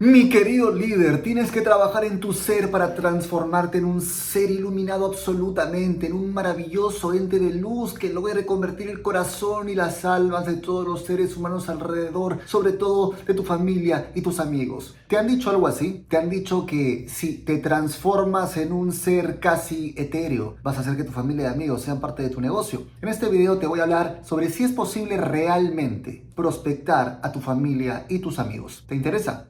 Mi querido líder, tienes que trabajar en tu ser para transformarte en un ser iluminado absolutamente, en un maravilloso ente de luz que logre convertir el corazón y las almas de todos los seres humanos alrededor, sobre todo de tu familia y tus amigos. ¿Te han dicho algo así? ¿Te han dicho que si te transformas en un ser casi etéreo, vas a hacer que tu familia y amigos sean parte de tu negocio? En este video te voy a hablar sobre si es posible realmente prospectar a tu familia y tus amigos. ¿Te interesa?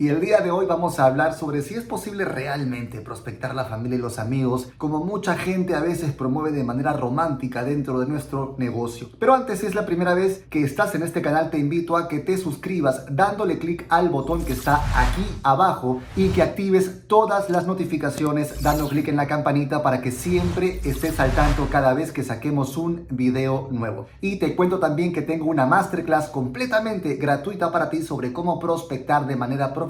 Y el día de hoy vamos a hablar sobre si es posible realmente prospectar la familia y los amigos, como mucha gente a veces promueve de manera romántica dentro de nuestro negocio. Pero antes, si es la primera vez que estás en este canal, te invito a que te suscribas dándole clic al botón que está aquí abajo y que actives todas las notificaciones dando clic en la campanita para que siempre estés al tanto cada vez que saquemos un video nuevo. Y te cuento también que tengo una masterclass completamente gratuita para ti sobre cómo prospectar de manera profesional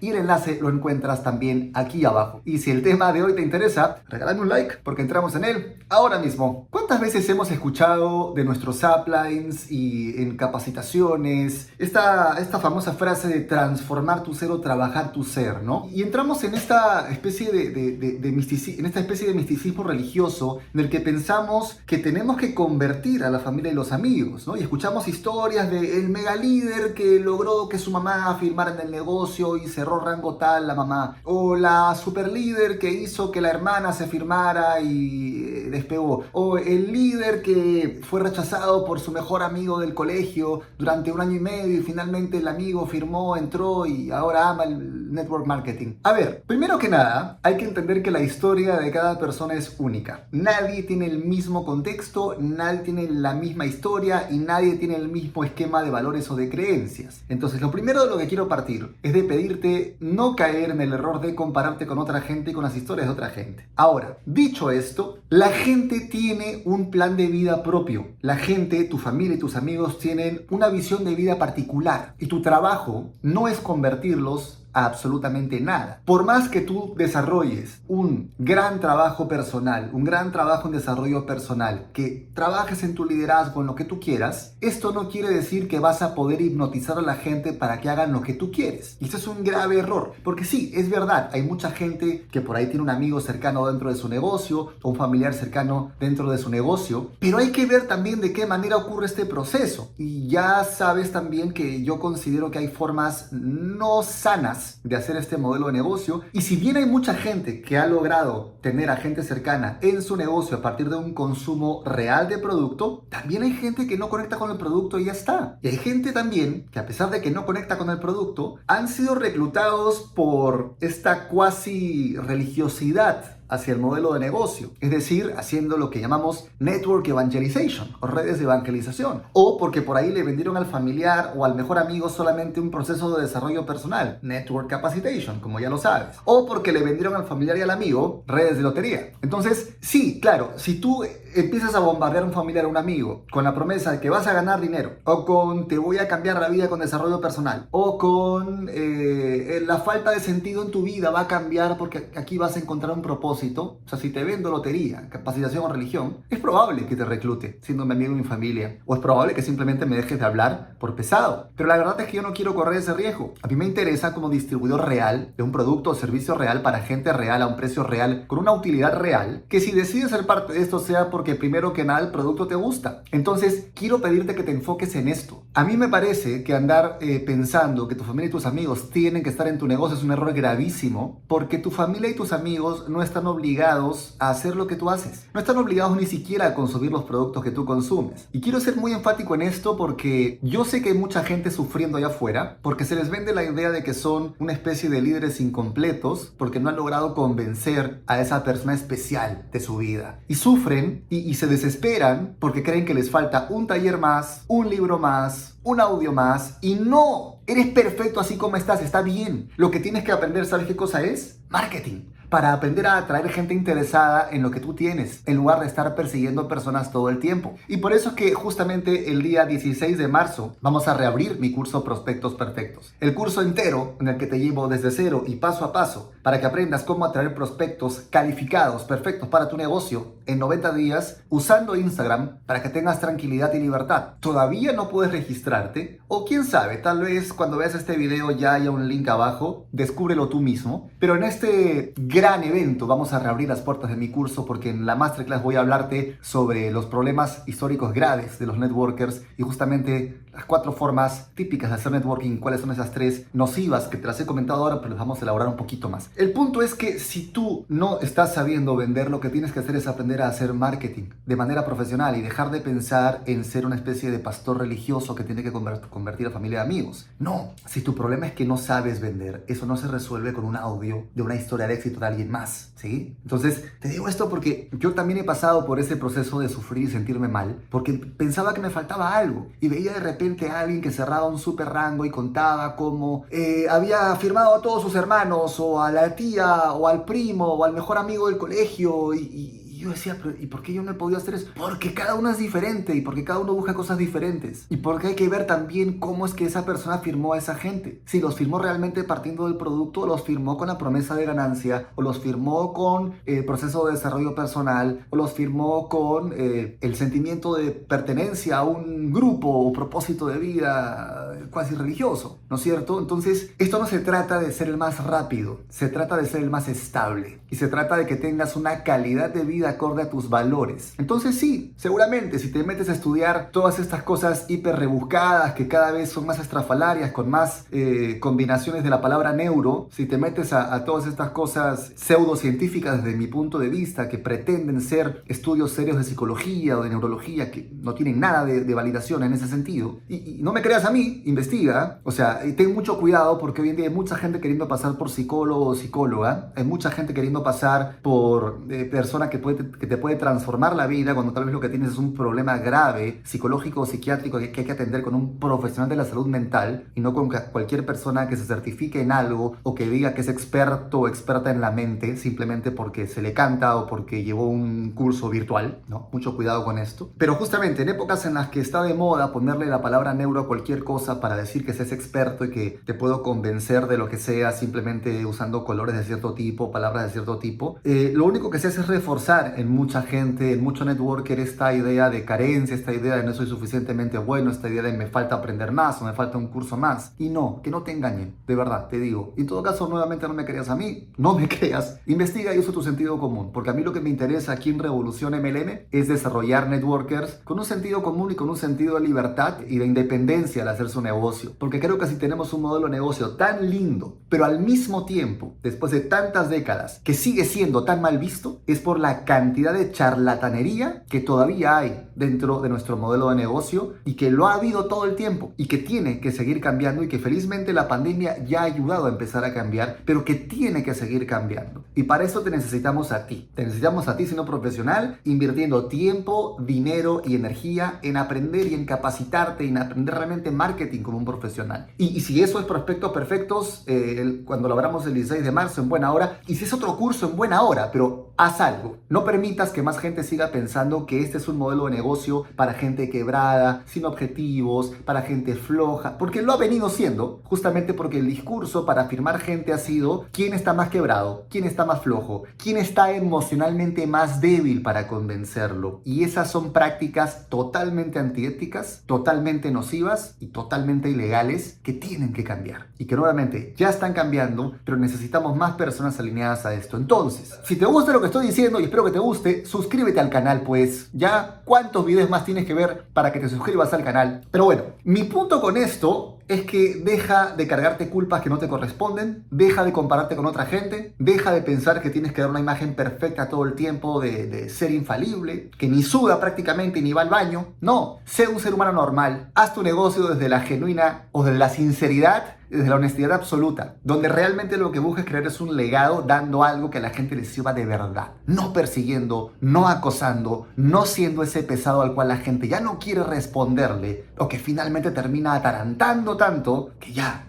y el enlace lo encuentras también aquí abajo. Y si el tema de hoy te interesa, regálame un like porque entramos en él ahora mismo. ¿Cuántas veces hemos escuchado de nuestros uplines y en capacitaciones esta, esta famosa frase de transformar tu ser o trabajar tu ser, ¿no? Y entramos en esta especie de, de, en esta especie de misticismo religioso en el que pensamos que tenemos que convertir a la familia y los amigos, ¿no? Y escuchamos historias del mega líder que logró que su mamá firmara en el negocio y cerró rango tal la mamá. O la super líder que hizo que la hermana se firmara y eh, despegó. O el líder que fue rechazado por su mejor amigo del colegio durante un año y medio y finalmente el amigo firmó, entró y ahora ama el network marketing. A ver, primero que nada, hay que entender que la historia de cada persona es única. Nadie tiene el mismo contexto, nadie tiene la misma historia y nadie tiene el mismo esquema de valores o de creencias. Entonces, lo primero de lo que quiero partir es de pedirte no caer en el error de compararte con otra gente y con las historias de otra gente. Ahora, dicho esto, la gente tiene un plan de vida propio. La gente, tu familia y tus amigos tienen una visión de vida particular. Y tu trabajo no es convertirlos absolutamente nada. Por más que tú desarrolles un gran trabajo personal, un gran trabajo en desarrollo personal, que trabajes en tu liderazgo, en lo que tú quieras, esto no quiere decir que vas a poder hipnotizar a la gente para que hagan lo que tú quieres. Y esto es un grave error, porque sí, es verdad, hay mucha gente que por ahí tiene un amigo cercano dentro de su negocio o un familiar cercano dentro de su negocio, pero hay que ver también de qué manera ocurre este proceso. Y ya sabes también que yo considero que hay formas no sanas de hacer este modelo de negocio. Y si bien hay mucha gente que ha logrado tener a gente cercana en su negocio a partir de un consumo real de producto, también hay gente que no conecta con el producto y ya está. Y hay gente también que a pesar de que no conecta con el producto, han sido reclutados por esta cuasi religiosidad hacia el modelo de negocio, es decir, haciendo lo que llamamos network evangelization o redes de evangelización, o porque por ahí le vendieron al familiar o al mejor amigo solamente un proceso de desarrollo personal, network capacitation, como ya lo sabes, o porque le vendieron al familiar y al amigo redes de lotería. Entonces, sí, claro, si tú empiezas a bombardear a un familiar o un amigo con la promesa de que vas a ganar dinero, o con te voy a cambiar la vida con desarrollo personal, o con eh, la falta de sentido en tu vida va a cambiar porque aquí vas a encontrar un propósito, o sea, si te vendo lotería, capacitación o religión, es probable que te reclute siendo mi amigo y mi familia. O es probable que simplemente me dejes de hablar por pesado. Pero la verdad es que yo no quiero correr ese riesgo. A mí me interesa como distribuidor real de un producto o servicio real para gente real a un precio real, con una utilidad real, que si decides ser parte de esto sea porque primero que nada el producto te gusta. Entonces, quiero pedirte que te enfoques en esto. A mí me parece que andar eh, pensando que tu familia y tus amigos tienen que estar en tu negocio es un error gravísimo, porque tu familia y tus amigos no están obligados a hacer lo que tú haces. No están obligados ni siquiera a consumir los productos que tú consumes. Y quiero ser muy enfático en esto porque yo sé que hay mucha gente sufriendo allá afuera porque se les vende la idea de que son una especie de líderes incompletos porque no han logrado convencer a esa persona especial de su vida. Y sufren y, se desesperan porque creen que les falta un taller más, un libro más, un audio más y no, eres perfecto así como estás, está bien. Lo que tienes que aprender, ¿sabes qué cosa es? Marketing. Para aprender a atraer gente interesada en lo que tú tienes, en lugar de estar persiguiendo personas todo el tiempo. Y por eso es que justamente el día 16 de marzo vamos a reabrir mi curso Prospectos Perfectos. El curso entero en el que te llevo desde cero y paso a paso para que aprendas cómo atraer prospectos calificados, perfectos para tu negocio en 90 días usando Instagram para que tengas tranquilidad y libertad. Todavía no puedes registrarte o quién sabe, tal vez cuando veas este video ya haya un link abajo, descúbrelo tú mismo. Pero en este evento. Vamos a reabrir las puertas de mi curso porque en la masterclass voy a hablarte sobre los problemas históricos graves de los networkers y justamente las cuatro formas típicas de hacer networking, cuáles son esas tres nocivas que te las he comentado ahora, pero las vamos a elaborar un poquito más. El punto es que si tú no estás sabiendo vender, lo que tienes que hacer es aprender a hacer marketing de manera profesional y dejar de pensar en ser una especie de pastor religioso que tiene que convertir a familia de amigos. No, si tu problema es que no sabes vender, eso no se resuelve con un audio de una historia de éxito de alguien más, ¿sí? Entonces, te digo esto porque yo también he pasado por ese proceso de sufrir y sentirme mal, porque pensaba que me faltaba algo y veía de repente alguien que cerraba un super rango y contaba cómo eh, había firmado a todos sus hermanos o a la tía o al primo o al mejor amigo del colegio y yo decía, pero ¿y por qué yo no he podido hacer eso? Porque cada uno es diferente y porque cada uno busca cosas diferentes. Y porque hay que ver también cómo es que esa persona firmó a esa gente. Si los firmó realmente partiendo del producto, o los firmó con la promesa de ganancia, o los firmó con el proceso de desarrollo personal, o los firmó con eh, el sentimiento de pertenencia a un grupo o propósito de vida casi religioso, ¿no es cierto? Entonces, esto no se trata de ser el más rápido, se trata de ser el más estable y se trata de que tengas una calidad de vida acorde a tus valores. Entonces sí, seguramente si te metes a estudiar todas estas cosas hiper rebuscadas que cada vez son más estrafalarias, con más eh, combinaciones de la palabra neuro, si te metes a, todas estas cosas pseudocientíficas desde mi punto de vista que pretenden ser estudios serios de psicología o de neurología que no tienen nada de, validación en ese sentido, y, no me creas a mí, investiga, o sea, y ten mucho cuidado porque hoy en día hay mucha gente queriendo pasar por psicólogo o psicóloga, hay mucha gente queriendo pasar por eh, persona que puede que te puede transformar la vida cuando tal vez lo que tienes es un problema grave, psicológico o psiquiátrico que, hay que atender con un profesional de la salud mental y no con cualquier persona que se certifique en algo o que diga que es experto o experta en la mente simplemente porque se le canta o porque llevó un curso virtual, ¿no? Mucho cuidado con esto. Pero justamente en épocas en las que está de moda ponerle la palabra neuro a cualquier cosa para decir que seas experto y que te puedo convencer de lo que sea simplemente usando colores de cierto tipo, palabras de cierto tipo, eh, lo único que se hace es reforzar en mucha gente, en mucho networker, esta idea de carencia, esta idea de no soy suficientemente bueno, esta idea de me falta aprender más o me falta un curso más. Y no, que no te engañen, de verdad, te digo. en todo caso, nuevamente no me creas a mí, no me creas. Investiga y usa tu sentido común, porque a mí lo que me interesa aquí en Revolución MLM es desarrollar networkers con un sentido común y con un sentido de libertad y de independencia al hacer su negocio. Porque creo que si tenemos un modelo de negocio tan lindo, pero al mismo tiempo, después de tantas décadas, que sigue siendo tan mal visto, es por la cantidad cantidad de charlatanería que todavía hay dentro de nuestro modelo de negocio y que lo ha habido todo el tiempo y que tiene que seguir cambiando y que felizmente la pandemia ya ha ayudado a empezar a cambiar, pero que tiene que seguir cambiando. Y para eso te necesitamos a ti. Te necesitamos a ti siendo profesional, invirtiendo tiempo, dinero y energía en aprender y en capacitarte y en aprender realmente marketing como un profesional. Y, si eso es prospectos perfectos, eh, cuando lo abramos el 16 de marzo en buena hora, y si es otro curso en buena hora, pero haz algo. No permitas que más gente siga pensando que este es un modelo de negocio para gente quebrada, sin objetivos, para gente floja, porque lo ha venido siendo, justamente porque el discurso para afirmar gente ha sido quién está más quebrado, quién está más flojo, quién está emocionalmente más débil para convencerlo. Y esas son prácticas totalmente antiéticas, totalmente nocivas y totalmente ilegales que tienen que cambiar. Y que nuevamente ya están cambiando, pero necesitamos más personas alineadas a esto. Entonces, si te gusta lo que estoy diciendo y espero que te guste, suscríbete al canal, pues ya cuántos videos más tienes que ver para que te suscribas al canal. Pero bueno, mi punto con esto es que deja de cargarte culpas que no te corresponden, deja de compararte con otra gente, deja de pensar que tienes que dar una imagen perfecta todo el tiempo de, ser infalible, que ni suda prácticamente ni va al baño. No, sé un ser humano normal, haz tu negocio desde la genuina o desde la sinceridad desde la honestidad absoluta, donde realmente lo que buscas crear es un legado dando algo que a la gente le sirva de verdad, no persiguiendo, no acosando, no siendo ese pesado al cual la gente ya no quiere responderle o que finalmente termina atarantando tanto que ya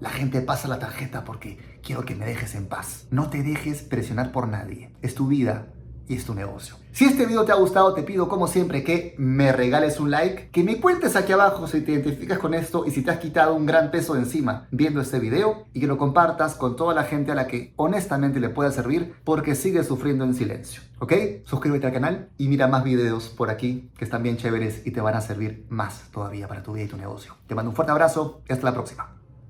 La gente pasa la tarjeta porque quiero que me dejes en paz. No te dejes presionar por nadie. Es tu vida y es tu negocio. Si este video te ha gustado, te pido como siempre que me regales un like, que me cuentes aquí abajo si te identificas con esto y si te has quitado un gran peso de encima viendo este video y que lo compartas con toda la gente a la que honestamente le pueda servir porque sigue sufriendo en silencio. ¿Ok? Suscríbete al canal y mira más videos por aquí que están bien chéveres y te van a servir más todavía para tu vida y tu negocio. Te mando un fuerte abrazo y hasta la próxima.